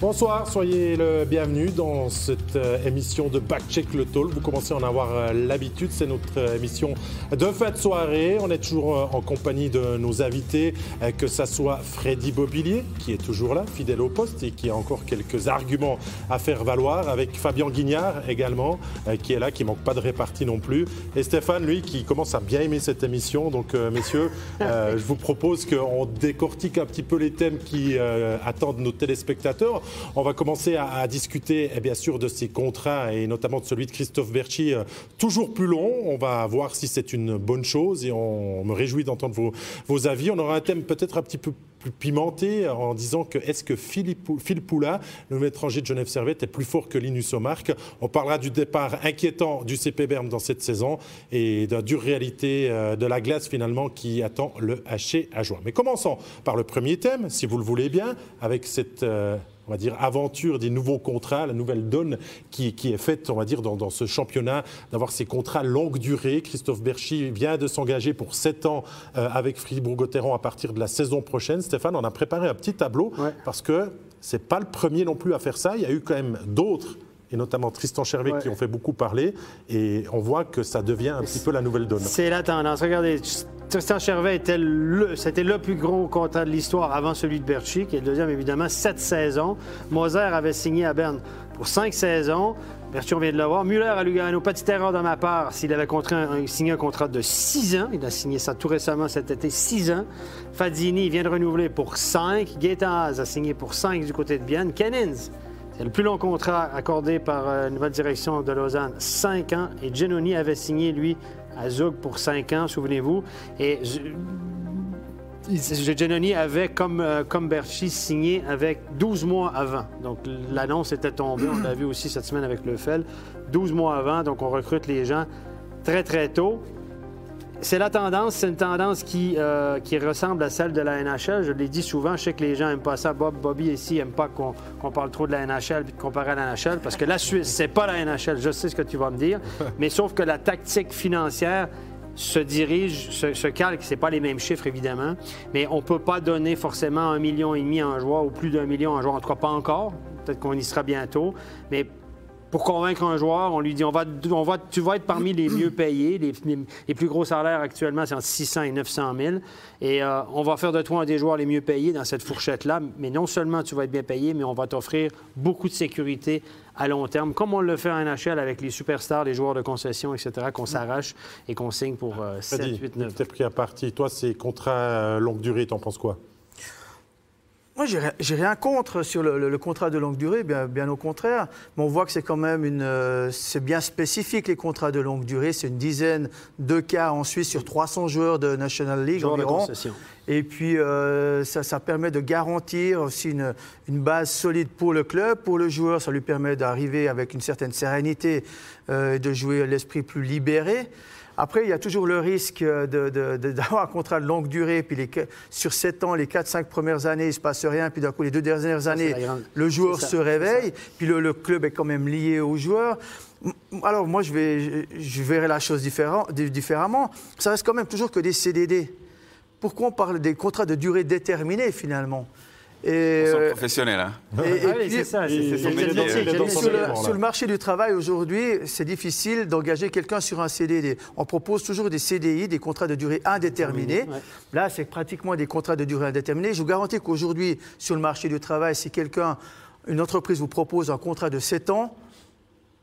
Bonsoir, soyez le bienvenu dans cette euh, émission de Backcheck le Talk. Vous commencez à en avoir euh, l'habitude, c'est notre euh, émission de fête soirée. On est toujours en compagnie de nos invités, que ce soit Freddy Bobilier, qui est toujours là, fidèle au poste et qui a encore quelques arguments à faire valoir, avec Fabien Guignard également, qui est là, qui manque pas de répartie non plus, et Stéphane, lui, qui commence à bien aimer cette émission. Donc, messieurs, je vous propose qu'on décortique un petit peu les thèmes qui attendent nos téléspectateurs. On va commencer à, discuter, eh bien sûr, de ces contrats et notamment de celui de Christophe Berchi, euh, toujours plus long. On va voir si c'est une bonne chose et on, me réjouit d'entendre vos, avis. On aura un thème peut-être un petit peu plus pimenté en disant que est-ce que Philippe, Phil Poula, le étranger de Genève Servette, est plus fort que Linus Omark? On parlera du départ inquiétant du CP Berne dans cette saison et de la dure réalité euh, de la glace finalement qui attend le haché à joie. Mais commençons par le premier thème, si vous le voulez bien, avec cette... Euh, on va dire, aventure des nouveaux contrats, la nouvelle donne qui, est faite, on va dire, dans, ce championnat, d'avoir ces contrats longue durée. Christophe Berchy vient de s'engager pour 7 ans euh, avec Fribourg-Gotteron à partir de la saison prochaine. Stéphane, on a préparé un petit tableau parce que c'est pas le premier non plus à faire ça. Il y a eu quand même d'autres et notamment Tristan Chervet qui ont fait beaucoup parler. Et on voit que ça devient un petit peu la nouvelle donne. C'est la tendance. Regardez, Tristan Chervet était le, c'était le plus gros contrat de l'histoire avant celui de Berchi, qui est le deuxième évidemment, sept saisons. Moser avait signé à Berne pour cinq saisons. Berchi, on vient de le voir. Muller à Lugano, petite erreur de ma part, s'il avait signé un contrat de six ans. Il a signé ça tout récemment cet été, six ans. Fadzini vient de renouveler pour cinq. Gaetaz a signé pour cinq du côté de Bienne. Kennins, c'est le plus long contrat accordé par la euh, nouvelle direction de Lausanne, cinq ans. Et Genoni avait signé, lui, à Zug pour cinq ans, souvenez-vous. Et Genoni avait, comme, euh, comme signé avec 12 mois avant. Donc, l'annonce était tombée. On l'a vu aussi cette semaine avec le FEL. 12 mois avant, donc on recrute les gens très, très tôt. C'est la tendance, c'est une tendance qui, euh, qui ressemble à celle de la NHL. Je l'ai dit souvent, je sais que les gens n'aiment pas ça. Bob, Bobby ici n'aime pas qu'on parle trop de la NHL et de comparer à la NHL parce que la Suisse, c'est pas la NHL. Je sais ce que tu vas me dire. Mais sauf que la tactique financière se dirige, se, se calque. C'est pas les mêmes chiffres, évidemment. Mais on peut pas donner forcément un million et demi à un joueur ou plus d'un million à un joueur. En tout cas, pas encore. Peut-être qu'on y sera bientôt. Mais pour convaincre un joueur, on lui dit on va, on va, tu vas être parmi les mieux payés. Les, plus gros salaires actuellement, c'est entre 600 et 900 000. Et euh, on va faire de toi un des joueurs les mieux payés dans cette fourchette-là. Mais non seulement tu vas être bien payé, mais on va t'offrir beaucoup de sécurité à long terme, comme on le fait en NHL avec les superstars, les joueurs de concession, etc., qu'on s'arrache et qu'on signe pour 7, 8, 9. Tu pris à partie. Toi, c'est contrat euh, longue durée, t'en penses quoi? Moi, j'ai rien contre sur le, contrat de longue durée, bien, bien, au contraire. Mais on voit que c'est quand même une, euh, c'est bien spécifique les contrats de longue durée. C'est une dizaine de cas en Suisse sur 300 joueurs de National League environ. Et puis, euh, ça, permet de garantir aussi une, une, base solide pour le club, pour le joueur. Ça lui permet d'arriver avec une certaine sérénité euh, et de jouer l'esprit plus libéré. Après, il y a toujours le risque d'avoir un contrat de longue durée, puis les, sur 7 ans, les 4-5 premières années, il ne se passe rien, puis d'un coup, les deux dernières années, le joueur se réveille, puis le, club est quand même lié au joueur. Alors, moi, je, vais, je, verrai la chose différemment. Ça reste quand même toujours que des CDD. Pourquoi on parle des contrats de durée déterminée, finalement? Et, euh, professionnel. Hein. c'est ça. Sur le marché du travail aujourd'hui, c'est difficile d'engager quelqu'un sur un CDD. On propose toujours des CDI, des contrats de durée indéterminée. Là, c'est pratiquement des contrats de durée indéterminée. Je vous garantis qu'aujourd'hui, sur le marché du travail, si quelqu'un, une entreprise vous propose un contrat de 7 ans,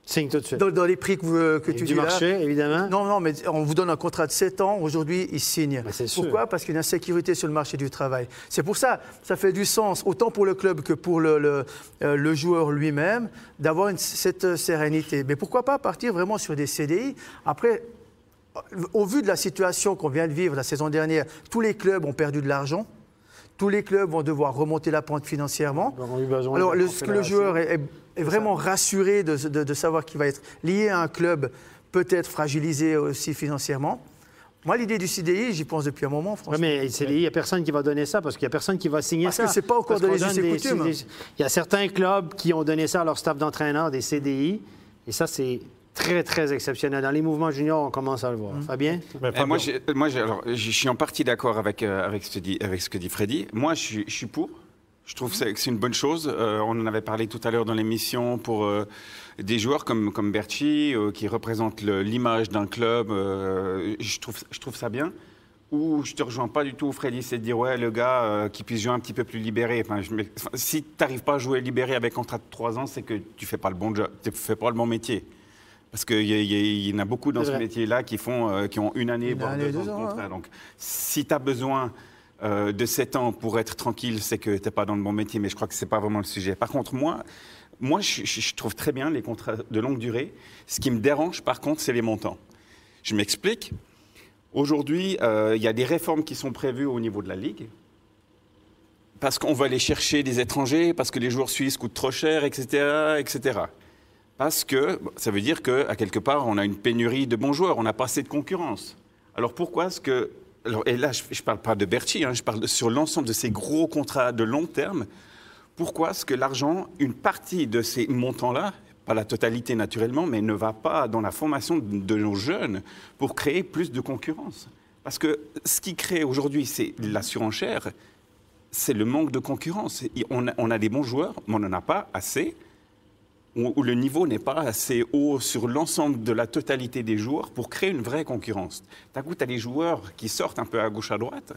Signe tout de suite. Dans, les prix que, que tu du marché, évidemment. Non, non, mais on vous donne un contrat de 7 ans. Aujourd'hui, ils signent. Pourquoi? Parce qu'il y a une insécurité sur le marché du travail. C'est pour ça, ça fait du sens, autant pour le club que pour le, le, euh, le joueur lui-même, d'avoir cette sérénité. Mais pourquoi pas partir vraiment sur des CDI Après, au vu de la situation qu'on vient de vivre la saison dernière, tous les clubs ont perdu de l'argent. Tous les clubs vont devoir remonter la pente financièrement. Alors, le, le joueur est est vraiment rassuré de, savoir qu'il va être lié à un club peut-être fragilisé aussi financièrement. Moi, l'idée du CDI, j'y pense depuis un moment, franchement. Oui, mais CDI, il n'y a personne qui va donner ça parce qu'il n'y a personne qui va signer ça. Parce que ce n'est pas encore donné des, coutumes. Il y a certains clubs qui ont donné ça à leur staff d'entraîneur, des CDI, et ça, c'est très, très exceptionnel. Dans les mouvements juniors, on commence à le voir. Mmh. Fabien? Eh, moi, moi je suis en partie d'accord avec, euh, avec, ce avec ce que dit Freddy. Moi, je suis pour Je trouve que c'est une bonne chose. Euh, on en avait parlé tout à l'heure dans l'émission pour euh, des joueurs comme, comme Berchi, euh, qui représentent l'image d'un club. je, trouve, je trouve ça bien. Ou je te rejoins pas du tout, Freddy, c'est de dire, ouais, le gars qui puisse jouer un petit peu plus libéré. Enfin, si tu n'arrives pas à jouer libéré avec contrat de 3 ans, c'est que tu fais pas le bon job, tu fais pas le bon métier. Parce qu'il y, y, en a beaucoup dans ce métier-là qui, font, qui ont une année, voire deux, ans de contrat. Donc, si tu as besoin euh, de 7 ans pour être tranquille, c'est que tu n'es pas dans le bon métier, mais je crois que ce n'est pas vraiment le sujet. Par contre, moi, moi je, trouve très bien les contrats de longue durée. Ce qui me dérange, par contre, c'est les montants. Je m'explique. Aujourd'hui, euh, il y a des réformes qui sont prévues au niveau de la Ligue. Parce qu'on va aller chercher des étrangers, parce que les joueurs suisses coûtent trop cher, etc. etc. Parce que ça veut dire qu'à quelque part, on a une pénurie de bons joueurs, on n'a pas assez de concurrence. Alors pourquoi est-ce que et là, je ne parle pas de Berti, hein, je parle sur l'ensemble de ces gros contrats de long terme. Pourquoi est-ce que l'argent, une partie de ces montants-là, pas la totalité naturellement, mais ne va pas dans la formation de nos jeunes pour créer plus de concurrence? Parce que ce qui crée aujourd'hui, c'est la surenchère, c'est le manque de concurrence. On a, on a des bons joueurs, mais on n'en a pas assez où, le niveau n'est pas assez haut sur l'ensemble de la totalité des joueurs pour créer une vraie concurrence. D'un coup, tu as des joueurs qui sortent un peu à gauche, à droite,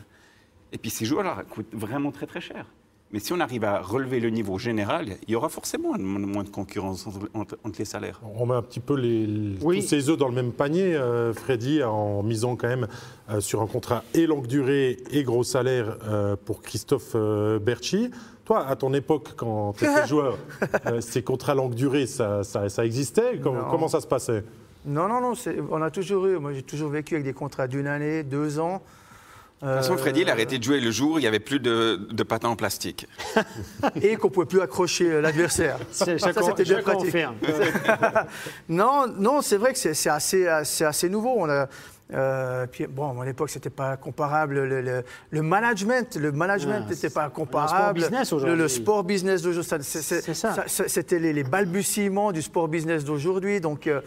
et puis ces joueurs-là coûtent vraiment très très cher. Mais si on arrive à relever le niveau général, il y aura forcément moins de concurrence entre, les salaires. On met un petit peu les, tous ces œufs dans le même panier, euh, Freddy, en misant quand même euh, sur un contrat et longue durée et gros salaire euh, pour Christophe Berchi. Toi, à ton époque, quand tu étais joueur, euh, ces contrats longue durée, ça, existait comment, ça se passait Non, non, non. On a toujours eu. Moi, j'ai toujours vécu avec des contrats d'une année, deux ans. De toute façon, Freddy, il a arrêté de jouer le jour où il n'y avait plus de, de patins en plastique. Et qu'on ne pouvait plus accrocher l'adversaire. Ça, c'était bien pratique. non, non c'est vrai que c'est assez, assez, nouveau. On a, euh, puis, bon, à mon époque, c'était pas comparable. Le, le, management, le management n'était pas comparable. Le sport business aujourd'hui. Le, sport business d'aujourd'hui, c'était les, balbutiements du sport business d'aujourd'hui. Donc, euh,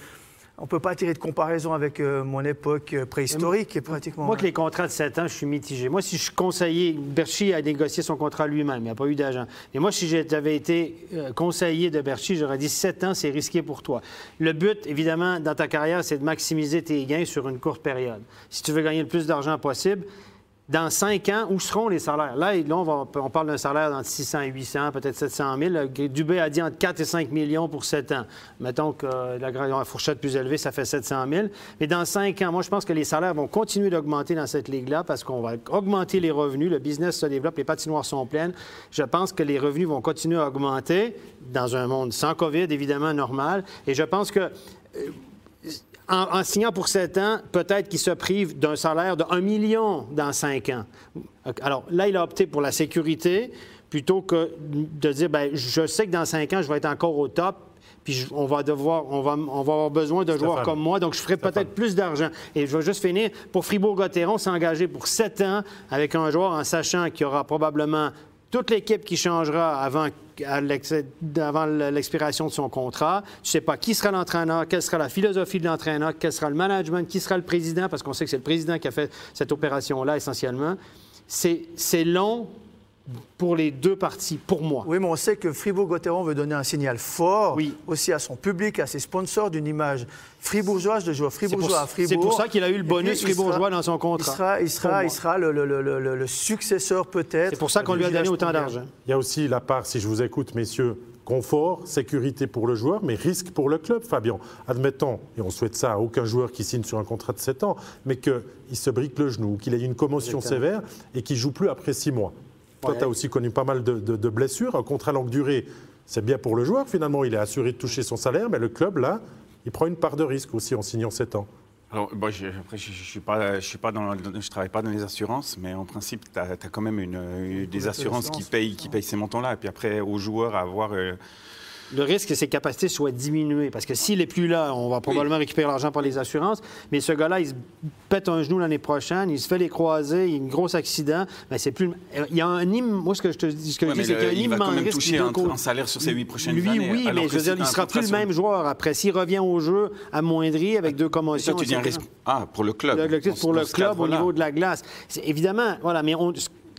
on ne peut pas tirer de comparaison avec euh, mon époque préhistorique, pratiquement. Moi, que les contrats de 7 ans, je suis mitigé. Moi, si je suis conseiller, Berchi a négocié son contrat lui-même, il n'y a pas eu d'agent. Mais moi, si j'avais été euh, conseiller de Berchi, j'aurais dit 7 ans, c'est risqué pour toi. Le but, évidemment, dans ta carrière, c'est de maximiser tes gains sur une courte période. Si tu veux gagner le plus d'argent possible, dans cinq ans, où seront les salaires? Là, on, parle d'un salaire d'entre 600 et 800, peut-être 700 000. Dubé a dit entre 4 et 5 millions pour 7 ans. Mettons que la, fourchette plus élevée, ça fait 700 000. Mais dans cinq ans, moi, je pense que les salaires vont continuer d'augmenter dans cette ligue-là parce qu'on va augmenter les revenus. Le business se développe, les patinoires sont pleines. Je pense que les revenus vont continuer à augmenter dans un monde sans COVID, évidemment, normal. Et je pense que en, signant pour 7 ans, peut-être qu'il se prive d'un salaire de 1 million dans 5 ans. Alors là, il a opté pour la sécurité plutôt que de dire, bien, je sais que dans 5 ans, je vais être encore au top, puis on va devoir, on va, on va avoir besoin de joueurs comme moi, donc je ferai peut-être plus d'argent. Et je vais juste finir, pour Fribourg-Gotteron, s'engager pour 7 ans avec un joueur en sachant qu'il y aura probablement toute l'équipe qui changera avant, l'expiration de son contrat. Tu ne sais pas qui sera l'entraîneur, quelle sera la philosophie de l'entraîneur, quel sera le management, qui sera le président, parce qu'on sait que c'est le président qui a fait cette opération-là essentiellement. C'est long, pour les deux parties, pour moi. Oui, mais on sait que Fribourg-Gotteron veut donner un signal fort aussi à son public, à ses sponsors, d'une image fribourgeoise de joueur fribourgeois à Fribourg. C'est pour ça qu'il a eu le bonus fribourgeois dans son contrat. Il sera, il sera, le, successeur peut-être. C'est pour ça qu'on lui a donné autant d'argent. Il y a aussi la part, si je vous écoute, messieurs, confort, sécurité pour le joueur, mais risque pour le club, Fabien. Admettons, et on souhaite ça à aucun joueur qui signe sur un contrat de 7 ans, mais qu'il se brique le genou, qu'il ait une commotion sévère et qu'il joue plus après 6 mois. Toi, tu as aussi connu pas mal de, blessures. Un contrat longue durée, c'est bien pour le joueur. Finalement, il est assuré de toucher son salaire, mais le club, là, il prend une part de risque aussi en signant 7 ans. Alors, je, après, je ne suis pas, je suis pas dans, je travaille pas dans les assurances, mais en principe, tu as, quand même une, des assurances qui payent, qui payent ces montants-là. Et puis après, aux joueurs à avoir euh, le risque que ses capacités soient diminuées. Parce que s'il n'est plus là, on va probablement récupérer l'argent par les assurances. Mais ce gars-là, il se pète un genou l'année prochaine, il se fait les croiser, il y a un gros accident. Mais c'est plus. Il y a un Moi, ce que je te dis, c'est qu'il y a un il va quand même toucher un, salaire sur ses huit prochaines Lui, années. Lui, oui, mais je veux dire, il ne sera plus le même joueur. Après, s'il revient au jeu amoindri avec deux commotions. tu dis un risque. Ah, pour le club. pour le club au niveau de la glace. Évidemment, voilà, mais on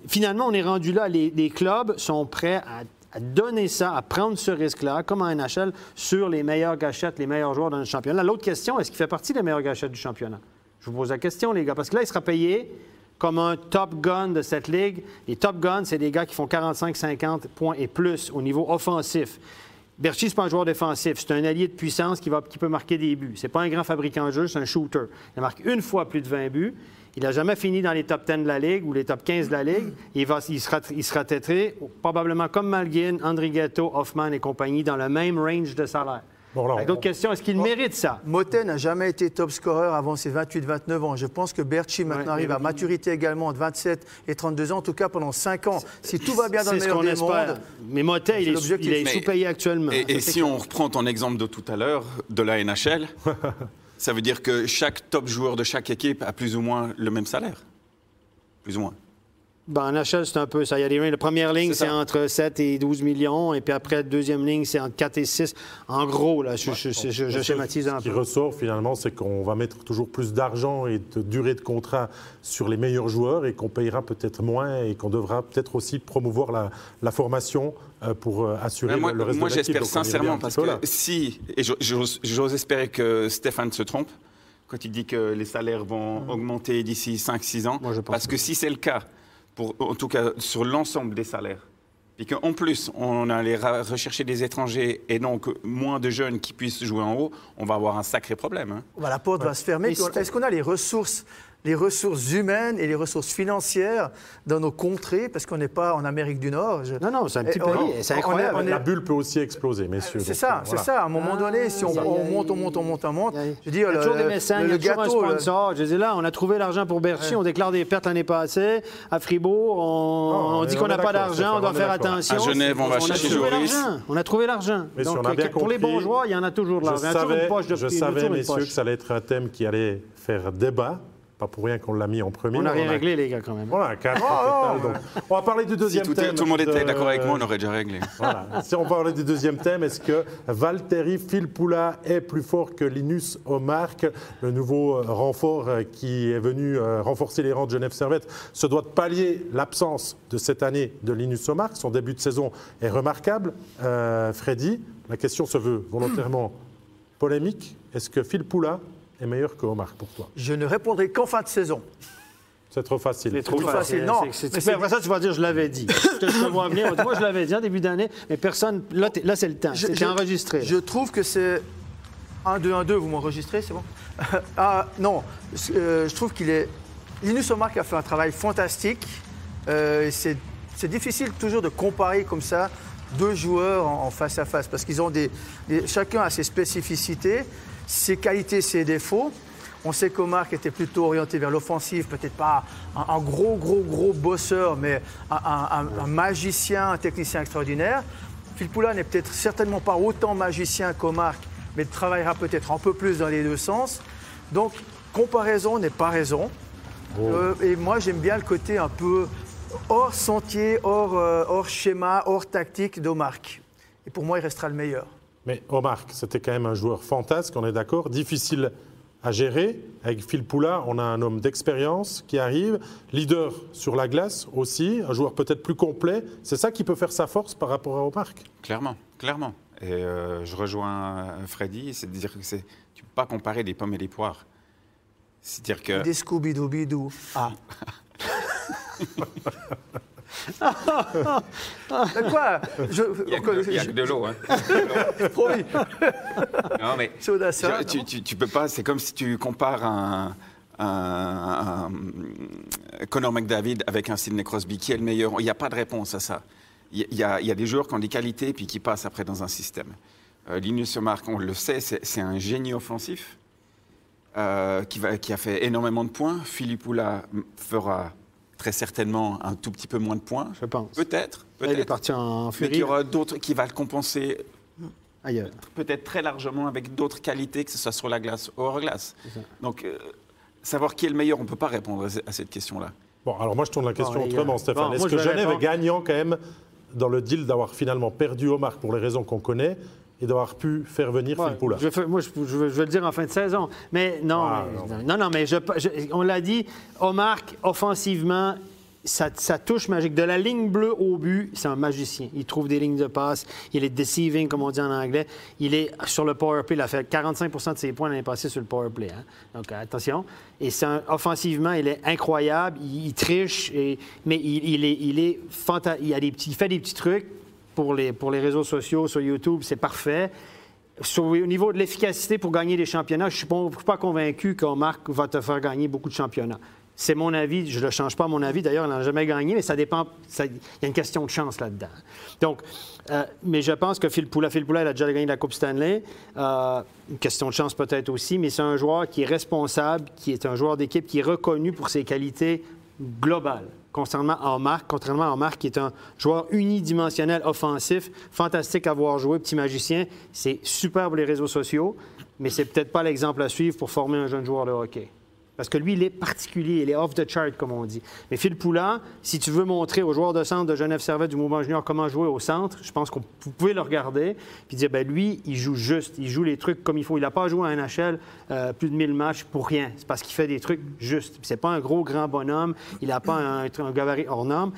finalement, on est rendu là. Les, les clubs sont prêts à, à donner ça, à prendre ce risque-là, comme en NHL, sur les meilleures gâchettes, les meilleurs joueurs dans le championnat. L'autre question, est-ce qu'il fait partie des meilleures gâchettes du championnat? Je vous pose la question, les gars, parce que là, il sera payé comme un top gun de cette ligue. Les top guns, c'est des gars qui font 45-50 points et plus au niveau offensif. Berchi, c'est pas un joueur défensif. C'est un allié de puissance qui, va, qui peut marquer des buts. C'est pas un grand fabricant de jeu, c'est un shooter. Il marque une fois plus de 20 buts. Il n'a jamais fini dans les top 10 de la Ligue ou les top 15 de la Ligue. Il, va, il, sera, il sera têtré probablement comme Malgin, André Ghetto, Hoffman et compagnie dans le même range de salaire. Bon, alors, Avec d'autres questions, est-ce qu'il mérite ça? Motet n'a jamais été top scorer avant ses 28-29 ans. Je pense que Berchi maintenant Ouais, arrive à maturité également de 27 et 32 ans, en tout cas pendant 5 ans. Si tout va bien dans C'est le ce meilleur qu'on des espère. mondes, Mais Motet, il est, il est sous-payé actuellement. Et, si on reprend ton exemple de tout à l'heure, de la NHL, ça veut dire que chaque top joueur de chaque équipe a plus ou moins le même salaire. Plus ou moins. Ben, en NHL, c'est un peu ça. Il y a des. La première ligne, C'est entre 7 et 12 millions. Et puis après, la deuxième ligne, c'est entre 4 et 6. En gros, là, je, je- je- je- je schématise un Ce qui peu. ressort finalement, c'est qu'on va mettre toujours plus d'argent et de durée de contrat sur les meilleurs joueurs et qu'on payera peut-être moins et qu'on devra peut-être aussi promouvoir la, la formation euh, pour euh, assurer Mais moi, le, reste moi, de j'espère sincèrement parce peu que là. si, et j'ose- espérer que Stéphane se trompe quand il dit que les salaires vont augmenter d'ici 5-6 ans, Moi, je pense parce que si c'est le cas, pour, en tout cas sur l'ensemble des salaires, et qu'en plus on allait rechercher des étrangers et donc moins de jeunes qui puissent jouer en haut, on va avoir un sacré problème. hein. bah, la porte va se fermer. Est-ce qu'on a les ressources les ressources humaines et les ressources financières dans nos contrées, parce qu'on n'est pas en Amérique du Nord. Je- Non, non, c'est un petit Et on- pays. C'est on est- incroyable. on est- La bulle peut aussi exploser, messieurs. C'est ça, euh, c'est ça. À un moment donné, si on, Ah, on y a- monte, on monte, on monte, on monte. Je veux dire, il y a toujours le- des mécènes, le il y a toujours gâteau, un le- sponsor. Je dis là, on a trouvé l'argent pour Berchi, on déclare des pertes l'année passée. À Fribourg, on, Non, on on dit qu'on on n'a pas d'argent, on doit on faire attention. À Genève, on va chercher Joris. l'argent. On a trouvé l'argent. Si on bien pour les joueurs, il y en a toujours de Je l'argent. Toujours je savais, toujours messieurs, que ça allait être un thème qui allait faire débat. Pas pour rien qu'on l'a mis en premier. On n'a rien a- réglé, les gars, quand même. Voilà, quatre au total. donc. On va parler du Si deuxième tout, thème. tout le monde était de- d'accord avec moi, on aurait déjà réglé. Voilà. Si on parlait du deuxième thème, est-ce que Valtteri Filppula est plus fort que Linus Omark, le nouveau euh, renfort euh, qui est venu euh, renforcer les rangs de Genève Servette, se doit de pallier l'absence de cette année de Linus Omark. Son début de saison est remarquable. Euh, Freddy, la question se veut volontairement polémique. Est-ce que Filppula est meilleur que Omark pour toi Je ne répondrai qu'en fin de saison. C'est trop facile. C'est trop trop facile. facile. Non, mais après ça, tu vas dire, je l'avais dit. je te, vois venir. Moi, je l'avais dit en début d'année, mais personne. Là, c'est le temps. Je- enregistré. là. Je trouve que c'est 1, 2, 1, 2, vous m'enregistrez, c'est bon? Ah, Non, euh, je trouve qu'il est. Linus Omark a fait un travail fantastique. Euh, c'est c'est difficile toujours de comparer comme ça deux joueurs en, en face à face parce qu'ils ont des, des- Chacun a ses spécificités, ses qualités, ses défauts. On sait qu'Omark était plutôt orienté vers l'offensive, peut-être pas un, un gros, gros, gros bosseur, mais un, un- un- un magicien, un technicien extraordinaire. Phil Poula n'est peut-être certainement pas autant magicien qu'Omark, mais travaillera peut-être un peu plus dans les deux sens. Donc, comparaison n'est pas raison. Euh, et moi, j'aime bien le côté un peu hors sentier, hors, euh, hors schéma, hors tactique d'Omark. Et pour moi, il restera le meilleur. Mais Omark, c'était quand même un joueur fantasque, on est d'accord, difficile à gérer. Avec Phil Poula, on a un homme d'expérience qui arrive, leader sur la glace aussi, un joueur peut-être plus complet. C'est ça qui peut faire sa force par rapport à Omark. Clairement, clairement. Et euh, je rejoins euh, Freddy, c'est de dire que c'est, tu ne peux pas comparer des pommes et des poires. C'est-à-dire que Des Scooby-Doo-Bidou. Ah. Quoi je, il n'y a, a que de l'eau. Hein. promis. Non, mais Soda, ça, je- tu, tu, tu peux pas. C'est comme si tu compares un, un- un- Conor McDavid avec un Sidney Crosby. Qui est le meilleur? Il n'y a pas de réponse à ça. Il y, a, il y a des joueurs qui ont des qualités puis qui passent après dans un système. Euh, Linus Omark, on le sait, c'est c'est un génie offensif euh, qui, va, qui a fait énormément de points. Philippe Oula fera très certainement un tout petit peu moins de points. Je pense. Peut-être, Là, il est peut-être. parti en Mais furie qu'il y aura d'autres qui va le compenser ailleurs. peut-être très largement avec d'autres qualités, que ce soit sur la glace ou hors glace. Donc, euh, savoir qui est le meilleur, on ne peut pas répondre à ce- à cette question-là. Bon, alors moi je tourne la question Bon, autrement. Stéphane. Bon, Est-ce que Genève est gagnant quand même dans le deal d'avoir finalement perdu Omark pour les raisons qu'on connaît et d'avoir pu faire venir Ouais, Phil Poula je moi, je, je vais, je vais le dire en fin de saison. Mais non, Ah, mais- non, non, mais je- on l'a dit, Omar, offensivement, sa, sa touche magique, de la ligne bleue au but, c'est un magicien. Il trouve des lignes de passe, il est deceiving, comme on dit en anglais. Il est sur le power play, il a fait 45% de ses points l'année passée sur le power play. hein. Donc attention. Et un- offensivement, il est incroyable, il, il triche, et- mais il, il est, il, est il, a des petits- il fait des petits trucs pour les, pour les réseaux sociaux, sur YouTube, c'est parfait. Au niveau de l'efficacité pour gagner des championnats, je ne suis pas, convaincu qu'Omar va te faire gagner beaucoup de championnats. C'est mon avis, je ne le change pas mon avis. D'ailleurs, il n'a jamais gagné, mais ça dépend. Il y a une question de chance là-dedans. Donc, euh, mais je pense que Phil Poula, il a déjà gagné la Coupe Stanley. Euh, une question de chance peut-être aussi, mais c'est un joueur qui est responsable, qui est un joueur d'équipe, qui est reconnu pour ses qualités globales. À Omar, contrairement à Omar, qui est un joueur unidimensionnel offensif, fantastique à voir jouer, petit magicien. C'est super pour les réseaux sociaux, mais c'est peut-être pas l'exemple à suivre pour former un jeune joueur de hockey. Parce que lui, il est particulier, il est off the chart, comme on dit. Mais Phil Poulin, si tu veux montrer aux joueurs de centre de Genève Servette du mouvement junior comment jouer au centre, je pense que vous pouvez le regarder puis dire, ben lui, il joue juste, il joue les trucs comme il faut. Il n'a pas joué à NHL euh, plus de 1000 matchs pour rien. C'est parce qu'il fait des trucs justes. C'est pas un gros, grand bonhomme, il n'a pas un, un gabarit hors norme.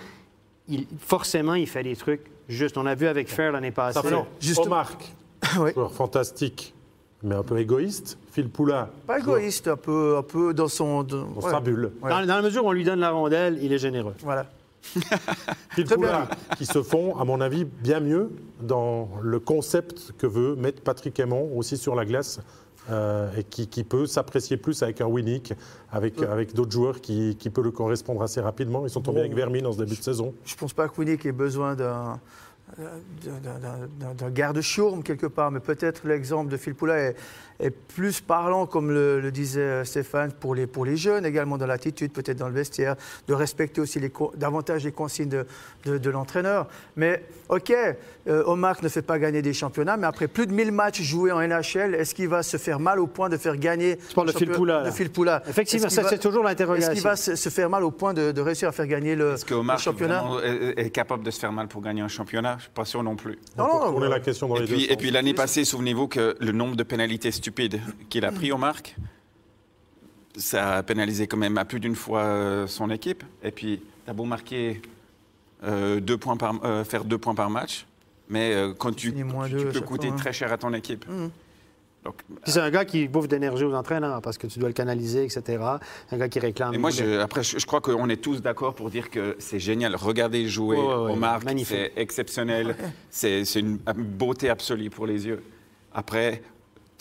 Il- forcément, il fait des trucs justes. On l'a vu avec Fair l'année passée. Ça fait Juste- Omar, Oui. joueur fantastique, mais un peu égoïste. Phil Poula, Pas égoïste, un peu, un peu dans son. Dans, dans ouais. sa bulle. Ouais. Dans, dans la mesure où on lui donne la rondelle, il est généreux. Voilà. Phil Très Poula, qui se font, à mon avis, bien mieux dans le concept que veut mettre Patrick Aymon aussi sur la glace. euh, et qui, qui peut s'apprécier plus avec un Winnick, avec, avec d'autres joueurs qui, qui peuvent le correspondre assez rapidement. Ils sont tombés Bon. avec Vermin dans ce début de saison. Je pense pas que Winnick ait besoin d'un d'un- d'un- garde-chourme quelque part, mais peut-être l'exemple de Phil Poula est, est plus parlant, comme le, le disait euh, Stéphane, pour les, pour les jeunes également dans l'attitude, peut-être dans le vestiaire, de respecter aussi les, davantage les consignes de, de- de l'entraîneur. Mais ok, euh, Omar ne fait pas gagner des championnats, mais après plus de 1000 matchs joués en NHL, est-ce qu'il va se faire mal au point de faire gagner le champion- Poula, Effectivement, Est-ce qu'il ça, c'est toujours l'interrogation. Est-ce qu'il va se, se faire mal au point de, de réussir à faire gagner le, Est-ce que le Omar championnat est, est capable de se faire mal pour gagner un championnat? Je suis pas sûr non plus. Non, non, non, la question dans Et les puis, deux et sens. puis l'année passée, souvenez-vous que le nombre de pénalités stupides qu'il a pris au marque, ça a pénalisé quand même à plus d'une fois euh, son équipe. Et puis, t'as beau marquer euh, deux points par, euh, faire deux points par match, mais euh, quand tu, moins tu deux à peux coûter fois, hein. très cher à ton équipe. Donc, Puis c'est un gars qui bouffe d'énergie aux entraîneurs parce que tu dois le canaliser, etc. Un gars qui réclame. Et moi, je, après, je, je crois qu'on est tous d'accord pour dire que c'est génial. Regardez jouer ouais, Omar, magnifique. c'est exceptionnel. C'est une beauté absolue pour les yeux. Après,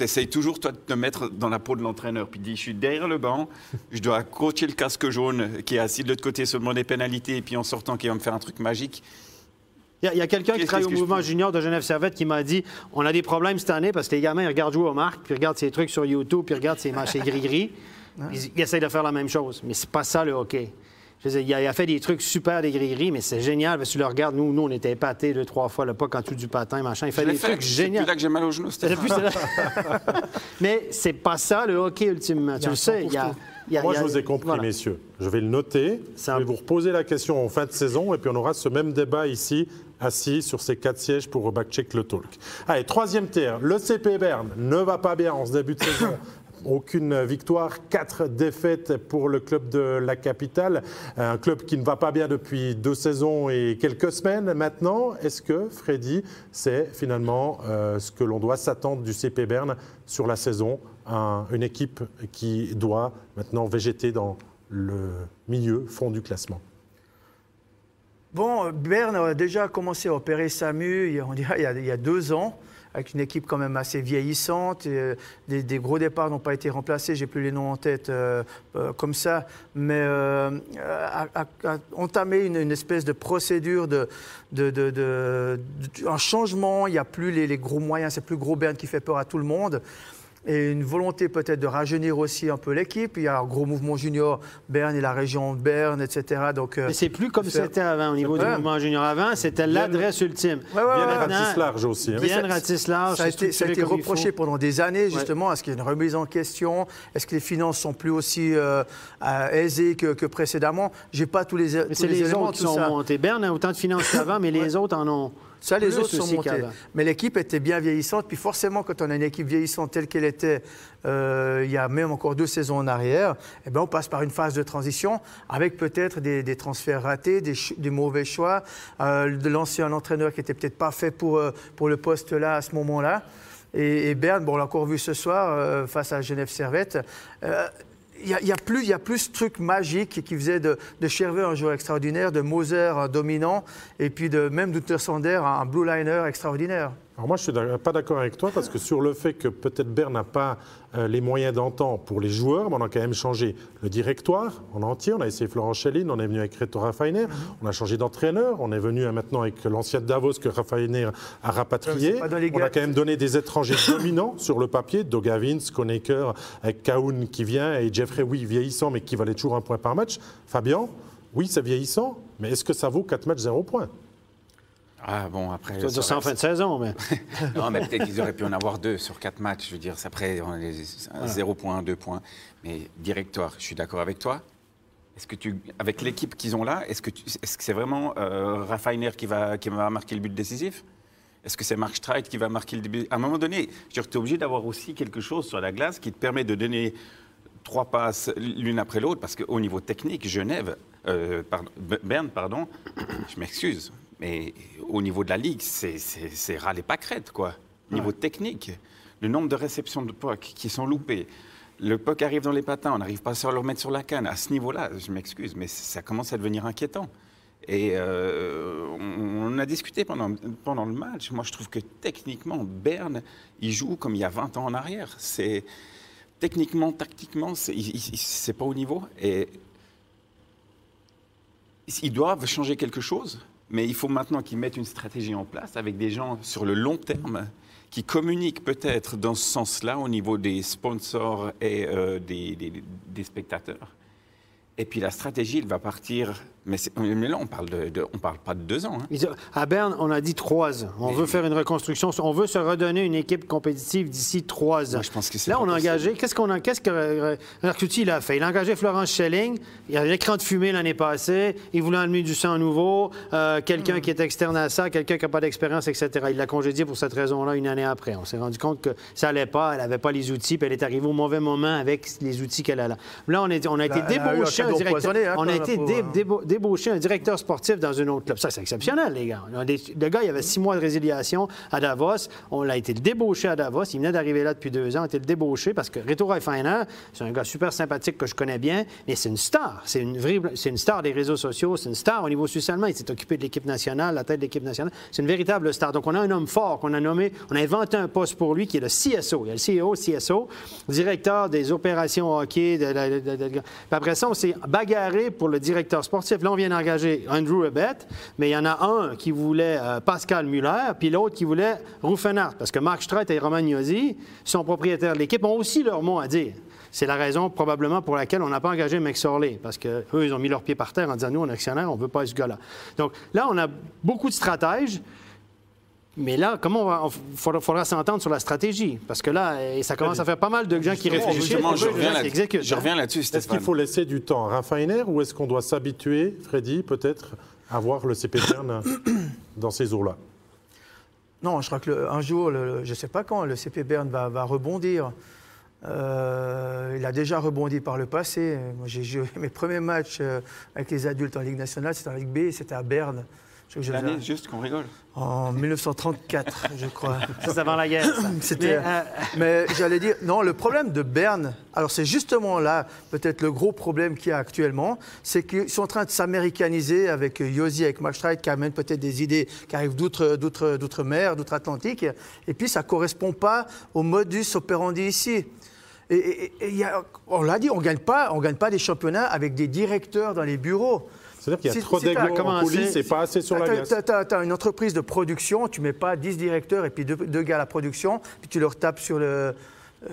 tu essayes toujours, toi, de te mettre dans la peau de l'entraîneur. Puis dis, je suis derrière le banc, je dois coacher le casque jaune qui est assis de l'autre côté seulement des pénalités, et puis en sortant, qui va me faire un truc magique. Il y a, quelqu'un qui travaille au mouvement junior de Genève Servette qui m'a dit on a des problèmes cette année parce que les gamins ils regardent jouer au marque, puis ils regardent ses trucs sur YouTube, puis ils regardent ses matchs gris-gris. Ils, ils essayent de faire la même chose. Mais c'est pas ça le hockey. Je il, a, il a fait des trucs super des gris-gris, mais c'est génial. Parce que tu le regardes, nous, nous on était épatés deux, trois fois, le pas en dessous du patin, machin. Il fait Je des fait. trucs C'est géniaux. plus là que j'ai mal au genou. C'est Stéphane. plus- c'est- mais c'est pas ça le hockey ultimement. Tu le sais. Il y a, il y a- Moi, il y je vous ai compris, voilà. messieurs. Je vais le noter. Ça- Je vais vous reposer la question en fin de saison et puis on aura ce même débat ici, assis sur ces quatre sièges pour backcheck le talk. Allez, troisième tiers. Le CP Berne ne va pas bien en ce début de saison. Aucune victoire, quatre défaites pour le club de la capitale. Un club qui ne va pas bien depuis deux saisons et quelques semaines maintenant. Est-ce que, Freddy, c'est finalement euh, ce que l'on doit s'attendre du CP Berne sur la saison? Un- Une équipe qui doit maintenant végéter dans le milieu, fond du classement. Bon, Berne a déjà commencé à opérer SAMU, il y a deux ans, avec une équipe quand même assez vieillissante. euh, des, gros départs n'ont pas été remplacés, j'ai plus les noms en tête euh, euh, comme ça, mais a entamé une, espèce de procédure de, de- de- de- un changement. Il n'y a plus les, les gros moyens, c'est plus gros Berne qui fait peur à tout le monde. Et une volonté peut-être de rajeunir aussi un peu l'équipe. Il y a un gros mouvement junior, Berne et la région de Berne, etc. Donc, euh, Mais c'est plus comme c'était avant au niveau du mouvement junior. Avant, c'était l'adresse ultime. Ouais, ouais, Bien ouais. Ratisse large aussi. hein. Bien ça- ratisse large. Ça a c'est été, ça a été reproché pendant des années, justement. Est-ce qu'il y a une remise en question Est-ce que les finances sont plus aussi euh, aisées que, que précédemment? J'ai pas tous les, Mais tous c'est les les éléments, autres qui sont ça. montés. Berne a autant de finances qu'avant, mais les autres en ont. Ça, les autres sont montés. Mais l'équipe était bien vieillissante. Puis forcément, quand on a une équipe vieillissante telle qu'elle était euh, il y a même encore deux saisons en arrière, eh ben, on passe par une phase de transition avec peut-être des, des transferts ratés, des, mauvais choix, euh, de l'ancien entraîneur qui était peut-être pas fait pour, euh, pour le poste là à ce moment-là. Et, et Berne, bon, on l'a encore vu ce soir euh, face à Genève Servette. Il y, a, plus, il y a plus ce truc magique qui faisait de, de un joueur extraordinaire, de Moser un dominant, et puis de même Sander un blue liner extraordinaire. Alors moi, je suis pas d'accord avec toi parce que sur le fait que peut-être Berne n'a pas euh, les moyens d'antan pour les joueurs, mais on a quand même changé le directoire en entier. On a essayé Florent Schelling, on est venu avec Reto Raffiner, on a changé d'entraîneur, on est venu euh, maintenant avec l'ancien Davos que Raffiner a rapatrié. On a quand même donné des étrangers dominants sur le papier, Dogavins, Koneker, avec Kaoun qui vient et Jeffrey, oui, vieillissant, mais qui valait toujours un point par match. Fabien, oui, c'est vieillissant, mais est-ce que ça vaut 4 matchs, 0 points Ah bon, après. Ça ça en fin de saison, mais. Non, mais peut-être qu'ils auraient pu en avoir deux sur quatre matchs. Je veux dire, c'est après, on est à zéro point, deux points. Mais directoire, je suis d'accord avec toi. Est-ce que tu, avec l'équipe qu'ils ont là, est-ce que tu- est-ce que c'est vraiment euh, Raffiner qui va, qui va marquer le but décisif? Est-ce que c'est Mark Streit qui va marquer le début? À un moment donné, tu es obligé d'avoir aussi quelque chose sur la glace qui te permet de donner trois passes l'une après l'autre, parce qu'au niveau technique, Genève, euh, pardon, Berne, pardon, je m'excuse, mais au niveau de la Ligue, c'est- ras les pâquerettes, quoi. Niveau technique, le nombre de réceptions de puck qui sont loupées, le puck arrive dans les patins, on n'arrive pas à le remettre sur la canne. À ce niveau-là, je m'excuse, mais ça commence à devenir inquiétant. Et euh, on, on a discuté pendant, pendant le match. Moi, je trouve que techniquement, Berne, il joue comme il y a 20 ans en arrière. C'est techniquement, tactiquement, c'est pas au niveau. Et ils doivent changer quelque chose, mais il faut maintenant qu'ils mettent une stratégie en place avec des gens sur le long terme qui communiquent peut-être dans ce sens-là au niveau des sponsors et euh, des, des- des spectateurs. Et puis la stratégie, elle va partir. Mais, là, on parle de, de- on parle pas de deux ans. hein. À Berne, on a dit trois ans. On veut faire une reconstruction. On veut se redonner une équipe compétitive d'ici trois ans. Moi, je pense que Là, on a engagé. Qu'est-ce qu'on a Qu'est-ce que euh, Arcuti il a fait? Il a engagé Florence Schelling. Il y a un écran de fumée l'année passée. Il voulait amener du sang nouveau. euh, quelqu'un qui est externe à ça, quelqu'un qui n'a pas d'expérience, etc. Il l'a congédié pour cette raison-là une année après. On s'est rendu compte que ça allait pas. Elle n'avait pas les outils. Puis elle est arrivée au mauvais moment avec les outils qu'elle a là. Là, on, est, on a été un débauché hein, on a été même, euh, débauché un directeur sportif dans un autre club. Ça, c'est exceptionnel, les gars. Le gars, il avait six mois de résiliation à Davos. On l'a été débauché à Davos. Il venait d'arriver là depuis deux ans. On a été débauché parce que Reto Reifeiner, c'est un gars super sympathique que je connais bien, mais c'est une star. C'est une, vraie- une star des réseaux sociaux. C'est une star au niveau suisse. Il s'est occupé de l'équipe nationale, la tête de l'équipe nationale. C'est une véritable star. Donc, on a un homme fort qu'on a nommé, on a inventé un poste pour lui qui est le CSO. Il y a le CEO, CSO, directeur des opérations hockey. de la- Puis après ça, on s'est bagarré pour le directeur sportif. Là, on vient d'engager Andrew Abbott, mais il y en a un qui voulait euh, Pascal Muller, puis l'autre qui voulait Ruffenhardt, parce que Marc Streit et Roman Gnosi, sont propriétaires de l'équipe, ont aussi leur mot à dire. C'est la raison probablement pour laquelle on n'a pas engagé McSorley, parce qu'eux, ils ont mis leurs pieds par terre en disant, nous, on est actionnaire, on ne veut pas ce gars-là. Donc là, on a beaucoup de stratèges. Mais là, comment on va. Il faudra, faudra s'entendre sur la stratégie. Parce que là, ça commence à faire pas mal de gens qui réfléchissent. Justement, je reviens, là- qui exécutent. je hein. reviens là-dessus, Est-ce qu'il faut laisser du temps à Raffiner ou est-ce qu'on doit s'habituer, Freddy, peut-être, à voir le CP Berne dans ces eaux-là? Non, je crois qu'un jour, le- je ne sais pas quand, le CP Berne va, va rebondir. Euh, il a déjà rebondi par le passé. Moi, j'ai joué mes premiers matchs euh, avec les adultes en Ligue nationale, c'était en Ligue B, c'était à Berne. Je- je- L'année, juste qu'on rigole. en 1934, je crois. C'est avant la guerre. ça. C'était- Mais, euh, Mais j'allais dire, non, le problème de Berne, alors c'est justement là, peut-être le gros problème qu'il y a actuellement, c'est qu'ils sont en train de s'américaniser avec euh, Yosi, avec Max Streit, qui amène peut-être des idées qui arrivent d'outre- d'outre- d'outre-mer, d'outre-Atlantique, et puis ça ne correspond pas au modus operandi ici. Et, et- et il y a- on l'a dit, on ne gagne pas, on gagne pas des championnats avec des directeurs dans les bureaux. C'est-à-dire qu'il y a trop d'ego en coulisses et pas assez sur la glace. Tu as, une entreprise de production, tu mets pas 10 directeurs et puis deux, deux gars à la production, puis tu leur tapes sur le,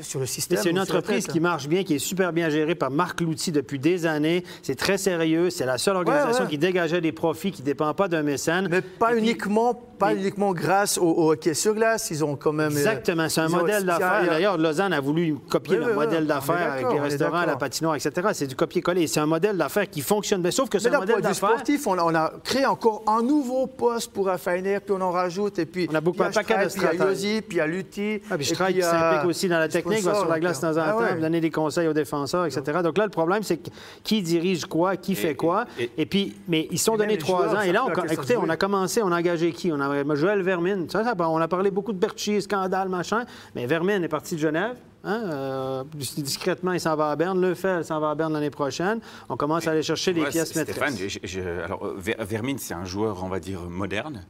sur le système. C'est une entreprise tête. qui marche bien, qui est super bien gérée par Marc Louty depuis des années. C'est très sérieux. C'est la seule organisation ouais. qui dégageait des profits, qui ne dépend pas d'un mécène. Mais pas Et puis- uniquement, pas uniquement grâce au, au hockey sur glace. Ils ont quand même. euh, Exactement, c'est un modèle d'affaires. D'ailleurs, Lausanne a voulu copier Oui, le oui, modèle d'affaires avec les restaurants, la patinoire, etc. C'est du copier-coller. C'est un modèle d'affaires qui fonctionne bien. Sauf que c'est un modèle d'affaires. sportif, on a, on a créé encore un nouveau poste pour Raffiner, puis on en rajoute, et puis On a beaucoup- un paquet de puis il y a Lutti. Ah, puis et Streit puis s'implique aussi dans la technique, va sur la glace de temps en ah temps, ouais. donner des conseils aux défenseurs, etc. Donc là, le problème, c'est qui dirige quoi, qui fait quoi. et- Et, puis, mais ils sont donnés trois ans. Et là, on, écoutez, on a commencé, on a engagé qui? On a Joël Vermine. Ça, ça, on a parlé beaucoup de Berchi, scandale, machin. Mais Vermine est parti de Genève. hein, euh, discrètement, il s'en va à Berne. Lefel s'en va à Berne l'année prochaine. On commence à aller chercher Ouais, pièces Stéphane, maîtresses. je- je- alors, euh, Ver- Vermine, c'est un joueur, on va dire, moderne.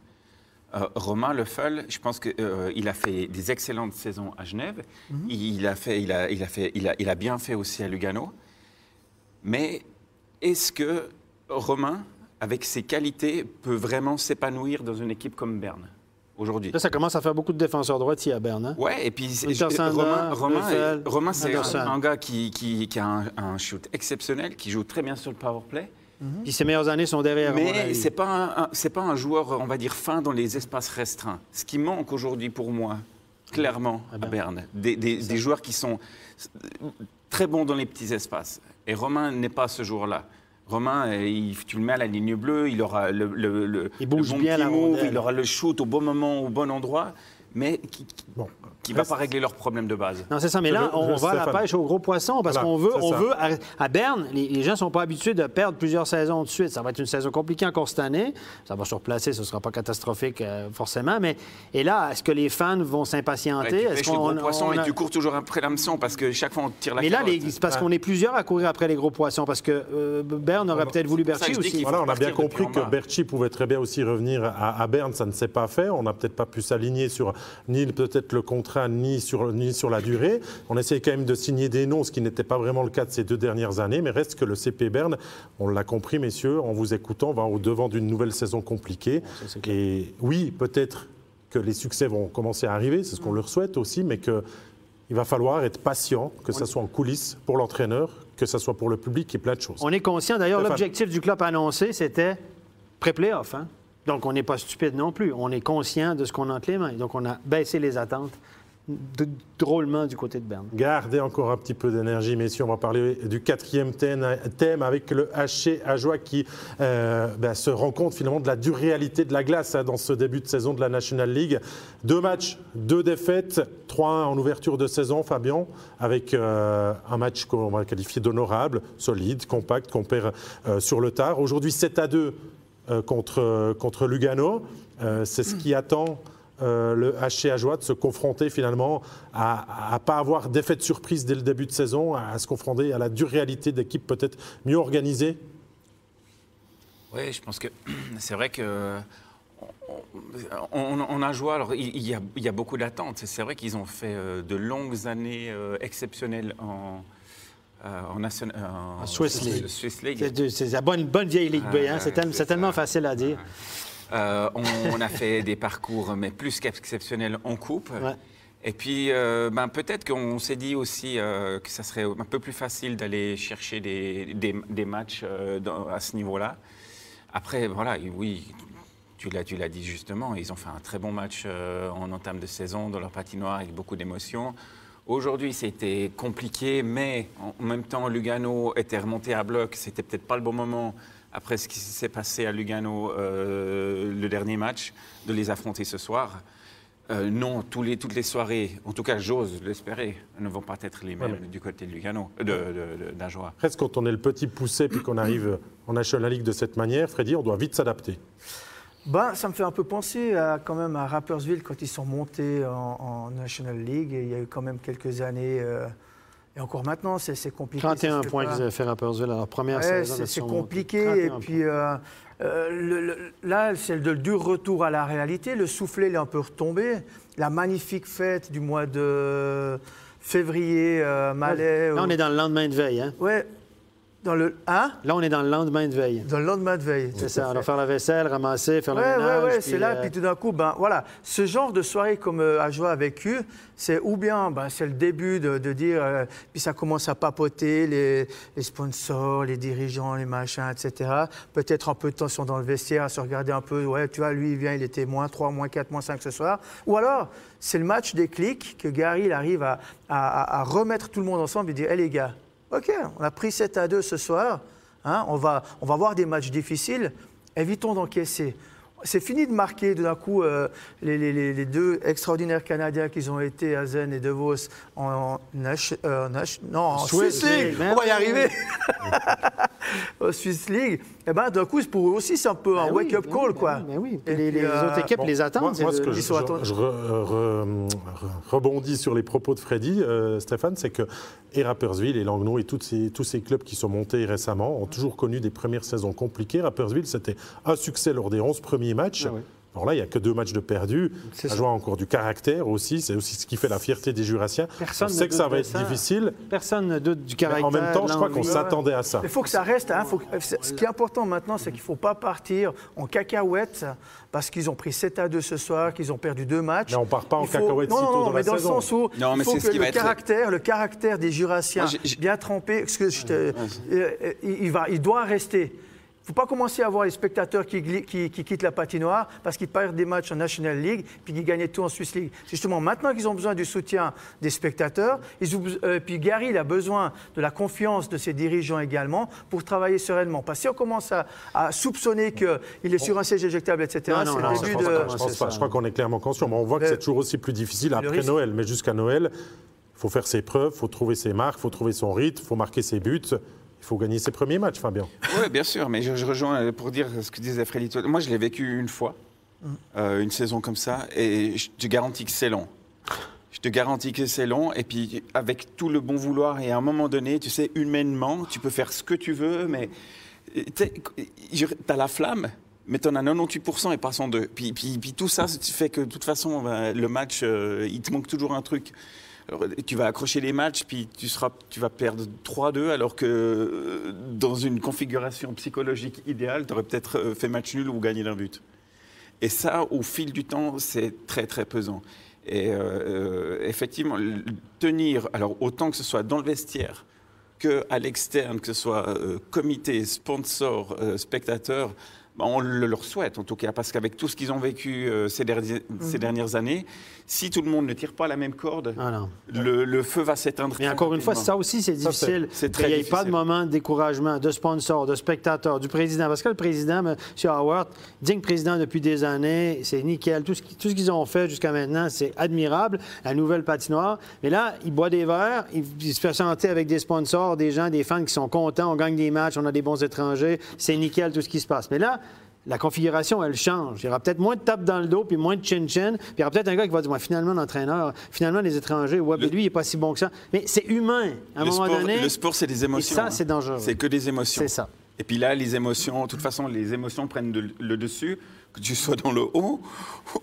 Euh, Romain Lefel, je pense qu'il a fait des excellentes saisons à Genève. Il, a fait, il, a, il, a fait, il, a, il a bien fait aussi à Lugano. Mais est-ce que Romain, avec ses qualités, peut vraiment s'épanouir dans une équipe comme Berne aujourd'hui? Là, ça commence à faire beaucoup de défenseurs droitiers à Berne. hein. Ouais, et puis Romain, Romain, Romain, c'est un, un gars qui, qui- qui a un, un shoot exceptionnel, qui joue très bien sur le power play. Puis ses meilleures années sont derrière. Mais avis. c'est pas un, pas un joueur, on va dire, fin dans les espaces restreints. Ce qui manque aujourd'hui pour moi, clairement, Ah à ben. Berne, des, des- des joueurs qui sont très bons dans les petits espaces. Et Romain n'est pas ce joueur-là. Romain, euh, il- tu le mets à la ligne bleue, il aura le, le, le- Il bouge le bon bien petit move, il aura le shoot au bon moment, au bon endroit, mais qui Bon. Ne va pas régler leurs problèmes de base. Non, c'est ça. Mais là, on va à la pêche aux gros poissons parce Voilà, qu'on veut, on ça. veut. À, à Berne, les, les gens ne sont pas habitués de perdre plusieurs saisons de suite. Ça va être une saison compliquée encore cette année. Ça va se replacer, ce ne sera pas catastrophique euh, forcément. Mais et là, est-ce que les fans vont Ouais, s'impatienter tu Est-ce qu'on- gros poisson on et a- tu cours toujours après l'hameçon parce que chaque fois on tire la Mais là, carotte. les- c'est parce qu'on est plusieurs à courir après les gros poissons parce que euh, Berne aurait peut-être voulu Berchi aussi. Voilà, on a bien compris que. Berchi pouvait très bien aussi revenir à, à Berne, ça ne s'est pas fait. On n'a peut-être pas pu s'aligner sur ni peut-être le contrat, ni sur, ni sur la durée. On essayait quand même de signer des noms, ce qui n'était pas vraiment le cas de ces deux dernières années, mais reste que le CP Berne, on l'a compris, messieurs, en vous écoutant, va au-devant d'une nouvelle saison compliquée. clair. Et oui, peut-être que les succès vont commencer à arriver, c'est ce qu'on leur souhaite aussi, mais que il va falloir être patient, que ce soit en coulisses pour l'entraîneur, que ce soit pour le public et plein de choses. On est conscient. D'ailleurs, l'objectif du club annoncé, c'était pré-playoff. hein. Donc, on n'est pas stupide non plus. On est conscient de ce qu'on a entre les mains. Donc, on a baissé les attentes de- drôlement du côté de Berne. Gardez encore un petit peu d'énergie, messieurs. On va parler du quatrième thème, avec le HC Ajoie qui euh, ben, se rend compte finalement de la dure réalité de la glace hein, dans ce début de saison de la National League. Deux matchs, deux défaites, 3-1 en ouverture de saison, Fabien, avec euh, un match qu'on va qualifier d'honorable, solide, compact, qu'on perd euh, sur le tard. Aujourd'hui, 7 à 2 euh, contre, contre Lugano. C'est ce qui attend euh, le HC Ajoie de se confronter finalement à ne pas avoir d'effet de surprise dès le début de saison, à, se confronter à la dure réalité d'équipes peut-être mieux organisées. Oui, je pense que c'est vrai que on, on- on a joué. Alors, il, il y a, il y a beaucoup d'attentes. C'est- vrai qu'ils ont fait euh, de longues années euh, exceptionnelles en, euh, en, nation- en Swiss League. Swiss League. C'est la bonne, bonne vieille Ligue B. hein. C'est tel- c'est c'est tellement ça. facile à dire. Euh, on, on a fait des parcours, mais plus qu'exceptionnels en coupe. Ouais. Et puis, euh, ben, peut-être qu'on s'est dit aussi euh, que ça serait un peu plus facile d'aller chercher des, des- des matchs dans- à ce niveau-là. Après, voilà, oui, tu l'as, tu l'as dit justement, ils ont fait un très bon match en entame de saison dans leur patinoire avec beaucoup d'émotions. Aujourd'hui, c'était compliqué, mais en même temps, Lugano était remonté à bloc. C'était peut-être pas le bon moment après ce qui s'est passé à Lugano euh, le dernier match de les affronter ce soir. Euh, non, tous les, toutes les soirées, en tout cas j'ose l'espérer, ne vont pas être les mêmes mais- du côté de Lugano, de, de, de- d'Ajoie. Presque quand on est le petit poussé puis qu'on arrive en National League de cette manière, Freddy, on doit vite s'adapter. Ben, ça me fait un peu penser à, quand même à Rappersville quand ils sont montés en, en National League. Et il y a eu quand même quelques années, euh, et encore maintenant, c'est compliqué. 31 ça se fait points qu'ils avaient fait à Rappersville à leur première Ouais, saison. c'est compliqué. 31 Et puis euh, euh, le- le- là, c'est le dur retour à la réalité. Le soufflet il est un peu retombé. La magnifique fête du mois de février, euh, Malais. Là, on est dans le lendemain de veille. Hein? Ouais. Dans le 1 Là, on est dans le lendemain de veille. Dans le lendemain de veille. C'est ça. On va faire la vaisselle, ramasser, faire Ouais, le ménage. ouais, puis, c'est là, euh, puis tout d'un coup, ben voilà, ce genre de soirée comme euh, Ajoa a vécu, c'est ou bien, ben, c'est le début de, de dire, euh, puis ça commence à papoter, les, les sponsors, les dirigeants, les machins, etc. Peut-être un peu de tension dans le vestiaire, à se regarder un peu, ouais, tu vois, lui, il vient, il était moins 3, moins 4, moins 5 ce soir. Ou alors, c'est le match des clics que Gary, il arrive à, à- à- à remettre tout le monde ensemble et dire, hé les gars, ok, on a pris 7 à 2 ce soir, hein, on, va, on va voir des matchs difficiles, évitons d'encaisser. C'est fini de marquer d'un coup euh, les, les- les- deux extraordinaires Canadiens qu'ils ont été, Azen et De Vos, en, en Nash- euh, non, en Swiss Swiss League. On va y arriver. Au Swiss League. Et ben, d'un coup, pour eux aussi, c'est un peu un oui, wake-up ben call, oui, quoi. ben oui, oui. Et Les, euh, autres équipes Bon, les attendent. Moi, moi, ce de- que ils je, sont je- attendus. je re- re- re- rebondis sur les propos de Freddy, euh, Stéphane, c'est que et Rapperswil et Langnau et toutes ces- tous ces clubs qui sont montés récemment ont toujours connu des premières saisons compliquées. Rapperswil, c'était un succès lors des 11 premiers matchs. Ah oui. Alors là, il n'y a que deux matchs de Ça ça. joue encore du caractère aussi. C'est aussi ce qui fait la fierté des Jurassiens. Personne On ne sait que ça va être ça. difficile. Personne ne doute du Mais caractère. en même temps, je crois qu'on s'attendait à ça. Il faut que ça reste. hein, faut que- c'est- ce qui est important maintenant, c'est qu'il ne faut pas partir en cacahuète parce qu'ils ont pris 7 à 2 ce soir, qu'ils ont perdu deux matchs. Mais on part pas en faut- cacahuète non, si non, tôt non, dans mais la dans saison. le sens où Non, mais il faut que ce qui le va être- caractère, le caractère des Jurassiens Moi, bien trempé, parce que je te- euh, euh, il va, il doit rester. Il ne faut pas commencer à voir les spectateurs qui, qui- qui quittent la patinoire parce qu'ils perdent des matchs en National League puis qu'ils gagnaient tout en Swiss League. C'est justement maintenant qu'ils ont besoin du soutien des spectateurs. Ils ont, euh, puis Gary, il a besoin de la confiance de ses dirigeants également pour travailler sereinement. Parce que si on commence à, à soupçonner qu'il est sur un siège éjectable, etc., Non, non, c'est non, je pense de... pas. Je pense pas. Je crois qu'on est clairement conscient. Mais on voit que c'est toujours aussi plus difficile après risque. Noël. Mais jusqu'à Noël, il faut faire ses preuves, il faut trouver ses marques, il faut trouver son rythme, il faut marquer ses buts. Il faut gagner ses premiers matchs, Fabien. Oui, bien sûr, mais je, rejoins euh, pour dire ce que disait tout- Moi, je l'ai vécu une fois, euh, une saison comme ça, et je te garantis que c'est long. Je te garantis que c'est long, et puis avec tout le bon vouloir, et à un moment donné, tu sais, humainement, tu peux faire ce que tu veux, mais tu as la flamme, mais tu en as 98% et pas 102. Puis, puis, puis tout ça, tu fait que de toute façon, le match, euh, il te manque toujours un truc. Alors, tu vas accrocher les matchs, puis tu, seras, tu vas perdre 3-2, alors que euh, dans une configuration psychologique idéale, tu aurais peut-être euh, fait match nul ou gagné d'un but. Et ça, au fil du temps, c'est très très pesant. Et euh, euh, effectivement, tenir, alors autant que ce soit dans le vestiaire qu'à l'externe, que ce soit euh, comité, sponsor, euh, spectateur, on le leur souhaite en tout cas, parce qu'avec tout ce qu'ils ont vécu euh, ces, derniers- ces dernières années, si tout le monde ne tire pas la même corde, Ah le, le feu va s'éteindre. Mais encore une fois, ça aussi, c'est difficile. c'est très n'y ait pas de moment de découragement de sponsors, de spectateurs, du président. Parce que le président, M. Howard, digne président depuis des années, c'est nickel. Tout ce qui- tout ce qu'ils ont fait jusqu'à maintenant, c'est admirable. La nouvelle patinoire. Mais là, il boit des verres, il, il se fait chanter avec des sponsors, des gens, des fans qui sont contents. On gagne des matchs, on a des bons étrangers. C'est nickel tout ce qui se passe. Mais là, la configuration, elle change. Il y aura peut-être moins de tapes dans le dos, puis moins de chin-chin. Puis il y aura peut-être un gars qui va dire, Ouais, finalement, l'entraîneur, finalement, les étrangers, ouais, mais Le- lui, il n'est pas si bon que ça. Mais c'est humain. À un le moment sport, donné, le sport, c'est des émotions. ça, hein. c'est dangereux. C'est que des émotions. c'est ça. Et puis là, les émotions, de toute façon, les émotions prennent de- le dessus, que tu sois dans le haut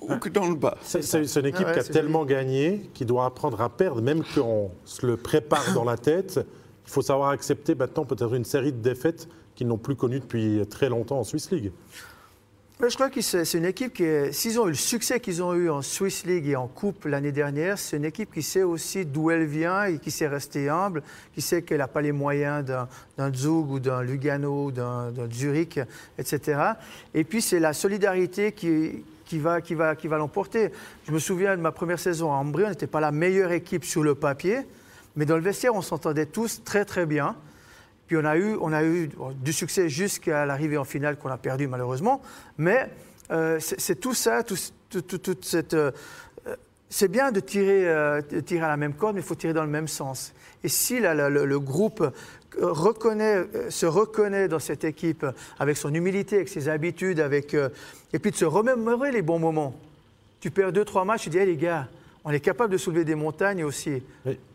ou que dans le bas. C'est c'est- c'est une équipe Ah ouais, qui a tellement gagné qu'il doit apprendre à perdre, même qu'on se le prépare dans la tête. Il faut savoir accepter maintenant peut-être une série de défaites qu'ils n'ont plus connues depuis très longtemps en Swiss League. Je crois que c'est une équipe qui, s'ils ont eu le succès qu'ils ont eu en Swiss League et en Coupe l'année dernière, c'est une équipe qui sait aussi d'où elle vient et qui sait rester humble, qui sait qu'elle n'a pas les moyens d'un Zug ou d'un Lugano, d'un d'un Zurich, etc. Et puis c'est la solidarité qui, qui va, qui va, qui va l'emporter. Je me souviens de ma première saison à Ambry, on n'était pas la meilleure équipe sur le papier, mais dans le vestiaire, on s'entendait tous très très bien. Puis on a eu, on a eu du succès jusqu'à l'arrivée en finale qu'on a perdu malheureusement. Mais euh, c'est tout ça, tout, tout- tout- toute cette. euh, c'est bien de tirer, euh, tirer à la même corde, mais il faut tirer dans le même sens. Et si le, groupe se reconnaît dans cette équipe avec son humilité, avec ses habitudes, avec, et puis de se remémorer les bons moments. Tu perds deux, trois matchs, tu dis, hey, les gars, on est capable de soulever des montagnes aussi.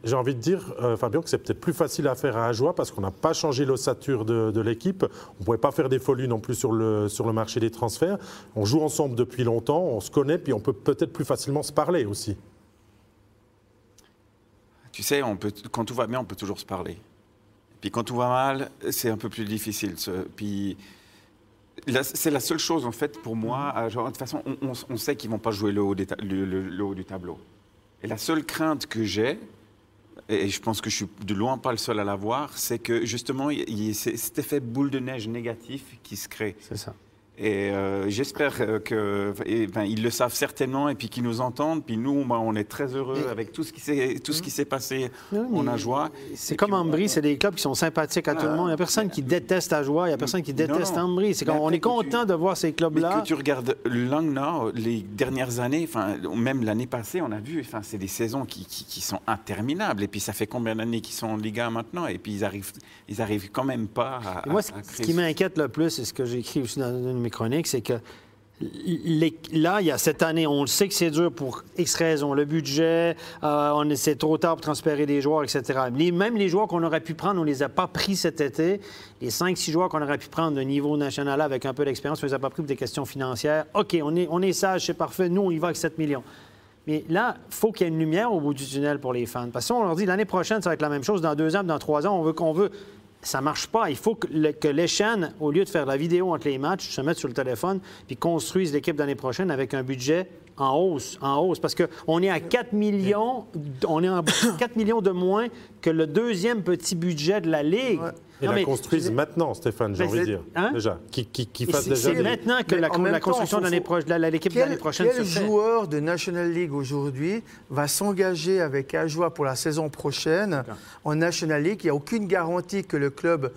J'ai envie de dire, euh, Fabien, que c'est peut-être plus facile à faire à Ajoie parce qu'on n'a pas changé l'ossature de, de l'équipe. On ne pouvait pas faire des folies non plus sur le, sur le marché des transferts. On joue ensemble depuis longtemps, on se connaît, puis on peut peut-être plus facilement se parler aussi. Tu sais, on peut, quand tout va bien, on peut toujours se parler. Puis quand tout va mal, c'est un peu plus difficile. Puis c'est la seule chose, en fait, pour moi. de toute façon, on, sait qu'ils ne vont pas jouer le haut, le haut, du tableau. Et la seule crainte que j'ai, et je pense que je suis de loin pas le seul à l'avoir, c'est que justement, il y cet effet boule de neige négatif qui se crée. C'est ça. Et euh, j'espère qu'ils ben, le savent certainement et puis qu'ils nous entendent. Puis nous, ben, on est très heureux avec tout ce qui s'est tout ce qui s'est passé. on a joie. C'est comme Ambry, c'est des clubs qui sont sympathiques à tout le monde. Il n'y a personne qui déteste joie, il n'y a personne qui déteste Ambry. C'est on est content de voir ces clubs-là. Que tu regardes Langnau, les dernières années, enfin même l'année passée, on a vu, enfin c'est des saisons qui, qui, sont interminables. Et puis ça fait combien d'années qu'ils sont en Ligue 1 maintenant? Et puis ils arrivent, ils arrivent quand même pas à. moi, ce qui m'inquiète le plus, c'est ce que j'ai écrit aussi dans une chroniques, c'est que là, il y a cette année, on le sait que c'est dur pour X raisons. Le budget, euh, on c'est trop tard pour transférer des joueurs, etc. même les joueurs qu'on aurait pu prendre, on ne les a pas pris cet été. Les 5-6 joueurs qu'on aurait pu prendre de niveau national avec un peu d'expérience, on ne les a pas pris pour des questions financières. OK, on est, on est sage, c'est parfait. Nous, on y va avec 7 millions. Mais là, il faut qu'il y ait une lumière au bout du tunnel pour les fans. Parce qu'on leur dit l'année prochaine, ça va être la même chose. Dans deux ans, dans trois ans, on veut qu'on veut ça marche pas. Il faut que, les chaînes, au lieu de faire la vidéo entre les matchs, se mettent sur le téléphone puis construisent l'équipe l'année prochaine avec un budget en hausse, en hausse, parce qu'on est à 4 millions, on est à 4 millions de moins que le deuxième petit budget de la Ligue. Et la construisent maintenant, Stéphane, j'ai envie de dire. Hein? Déjà. Qui, qui, déjà. C'est maintenant que la, construction de l'équipe de l'année prochaine se fait. Quel joueur de National League aujourd'hui va s'engager avec Ajoie pour la saison prochaine en National League? Il n'y a aucune garantie que le club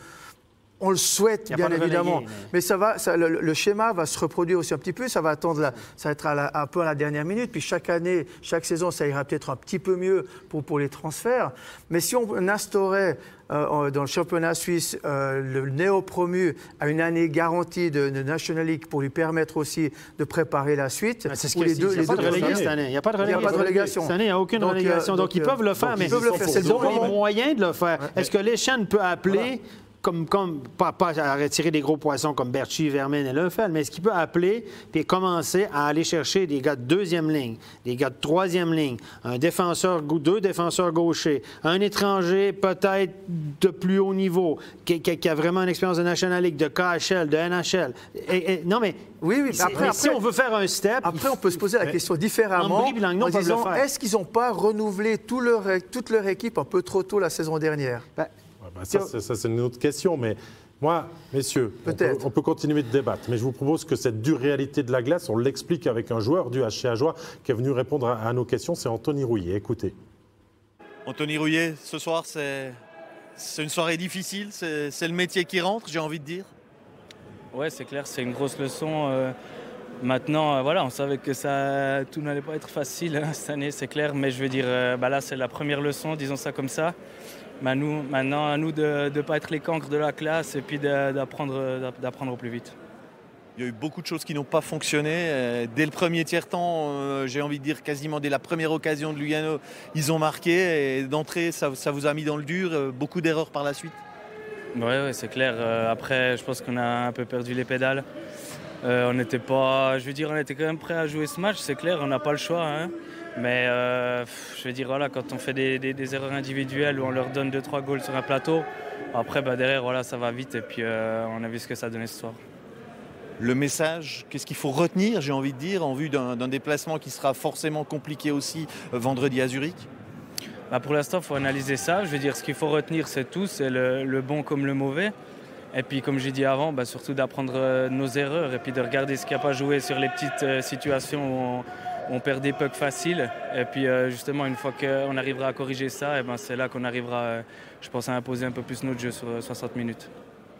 on le souhaite, bien évidemment. mais... ça va, le, schéma va se reproduire aussi un petit peu. Ça va attendre, ça va être un peu à la dernière minute. Puis chaque année, chaque saison, ça ira peut-être un petit peu mieux pour, pour les transferts. Mais si on instaurait euh, dans le championnat suisse euh, le néo-promu a une année garantie de, National League pour lui permettre aussi de préparer la suite. C'est ce les deux, il n'y a, pas de relégation cette année. Il n'y a pas de relégation. Cette année, il n'y a aucune donc, relégation. Euh, donc, ils peuvent le faire, mais ils ont les moyens de le faire. Est-ce que l'échelle peut appeler comme, comme pas, à retirer des gros poissons comme Berchi, Vermin et Lefel, mais est-ce qu'il peut appeler et commencer à aller chercher des gars de deuxième ligne, des gars de troisième ligne, un défenseur, deux défenseurs gauchers, un étranger peut-être de plus haut niveau, qui, a vraiment une expérience de National League, de KHL, de NHL. Et, non, mais oui, oui. Après, si on veut faire un step. Après, on peut se poser la question différemment. En, disant, est-ce qu'ils n'ont pas renouvelé tout leur, toute leur équipe un peu trop tôt la saison dernière? Ben, bah, ça, c'est une autre question, mais moi, messieurs, on peut, continuer de débattre, mais je vous propose que cette dure réalité de la glace, on l'explique avec un joueur du HC Ajoie qui est venu répondre à, nos questions, c'est Anthony Rouillet. Écoutez. Anthony Rouillet, ce soir, c'est une soirée difficile, c'est le métier qui rentre, j'ai envie de dire. Ouais, c'est clair, c'est une grosse leçon. Euh, maintenant, euh, voilà, on savait que ça, tout n'allait pas être facile hein, cette année, c'est clair, mais je veux dire, euh, bah là, c'est la première leçon, disons ça comme ça. Maintenant, à nous de ne pas être les cancres de la classe et puis d'apprendre au plus vite. Il y a eu beaucoup de choses qui n'ont pas fonctionné. Euh, dès le premier tiers-temps, euh, j'ai envie de dire quasiment dès la première occasion de Lugano, ils ont marqué. Et d'entrée, ça, vous a mis dans le dur. Euh, beaucoup d'erreurs par la suite. Oui, ouais, c'est clair. après, je pense qu'on a un peu perdu les pédales. on n'était pas, je veux dire, on était quand même prêt à jouer ce match. C'est clair, on n'a pas le choix. Hein. Mais euh, je veux dire, voilà, quand on fait des, erreurs individuelles où on leur donne 2-3 goals sur un plateau, après bah, derrière, voilà, ça va vite et puis euh, on a vu ce que ça donnait ce soir. Le message, qu'est-ce qu'il faut retenir, j'ai envie de dire, en vue d'un déplacement qui sera forcément compliqué aussi euh, vendredi à Zurich? Bah, Pour l'instant, il faut analyser ça. Je veux dire, ce qu'il faut retenir, c'est tout, c'est le, bon comme le mauvais. Et puis, comme j'ai dit avant, bah, surtout d'apprendre nos erreurs et puis de regarder ce qui n'a pas joué sur les petites situations où on perd des pucks faciles. Et puis euh, justement, une fois qu'on arrivera à corriger ça, et eh ben, c'est là qu'on arrivera, euh, je pense, à imposer un peu plus notre jeu sur 60 euh, minutes.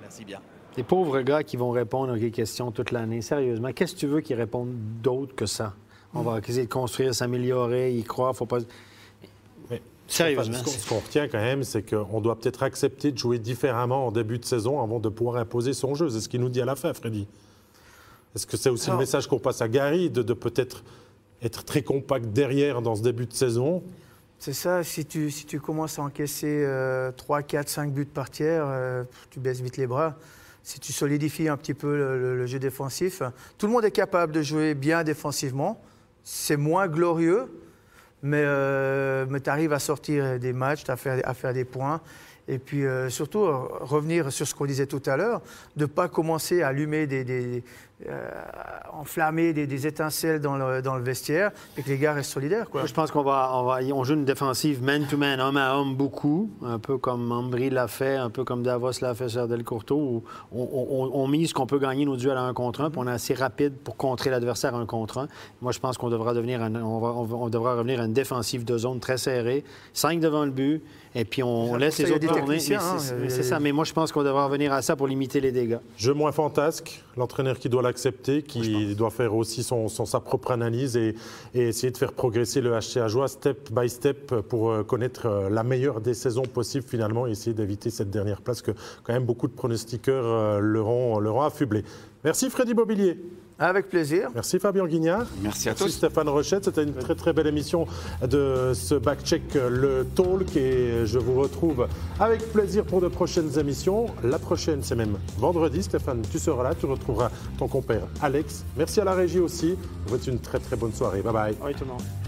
Merci bien. Les pauvres gars qui vont répondre à des questions toute l'année, sérieusement, qu'est-ce que tu veux qu'ils répondent d'autre que ça? On va essayer de construire, s'améliorer, y croire, faut pas... Sérieusement. Ce qu'on retient quand même, c'est qu'on doit peut-être accepter de jouer différemment en début de saison avant de pouvoir imposer son jeu. C'est ce qu'il nous dit à la fin, Freddy. Est-ce que c'est aussi le message qu'on passe à Gary, de peut-être être très compact derrière dans ce début de saison. C'est ça, si tu, si tu commences à encaisser 3, 4, 5 buts par tiers, euh, tu baisses vite les bras. Si tu solidifies un petit peu le, jeu défensif, tout le monde est capable de jouer bien défensivement. C'est moins glorieux, mais, euh, mais tu arrives à sortir des matchs, à faire, à faire des points. Et puis euh, surtout, euh, revenir sur ce qu'on disait tout à l'heure, de ne pas commencer à allumer des, des euh, enflammer des, des étincelles dans le, dans le vestiaire et que les gars restent solidaires. Quoi. Je pense qu'on va, on va, on joue une défensive man-to-man, homme à homme beaucoup, un peu comme Ambry l'a fait, un peu comme Davos l'a fait sur Del Courto, où on, on- on mise qu'on peut gagner nos duels à un contre un, puis on est assez rapide pour contrer l'adversaire à un contre un. Moi, je pense qu'on devra devenir, un- on, va- devra revenir à une défensive de zone très serrée, cinq devant le but, et puis on, laisse les autres hein, c'est- mais c'est ça. Mais moi, je pense qu'on devra revenir à ça pour limiter les dégâts. Jeu moins fantasque, l'entraîneur qui doit l'accepter, qui doit faire aussi son, son- sa propre analyse et, et essayer de faire progresser le HC Ajoie step by step pour euh, connaître euh, la meilleure des saisons possibles finalement et essayer d'éviter cette dernière place que quand même beaucoup de pronostiqueurs euh, leur, ont, leur ont affublé. Merci Freddy Mobilier, Avec plaisir. merci Fabien Guignard. Merci à Merci tous. Stéphane Rochette, c'était une très très belle émission de ce backcheck le talk et je vous retrouve avec plaisir pour de prochaines émissions. La prochaine c'est même vendredi Stéphane, tu seras là, tu retrouveras ton compère Alex. Merci à la régie aussi, vous souhaite une très très bonne soirée. Bye bye. Oui, tout le monde.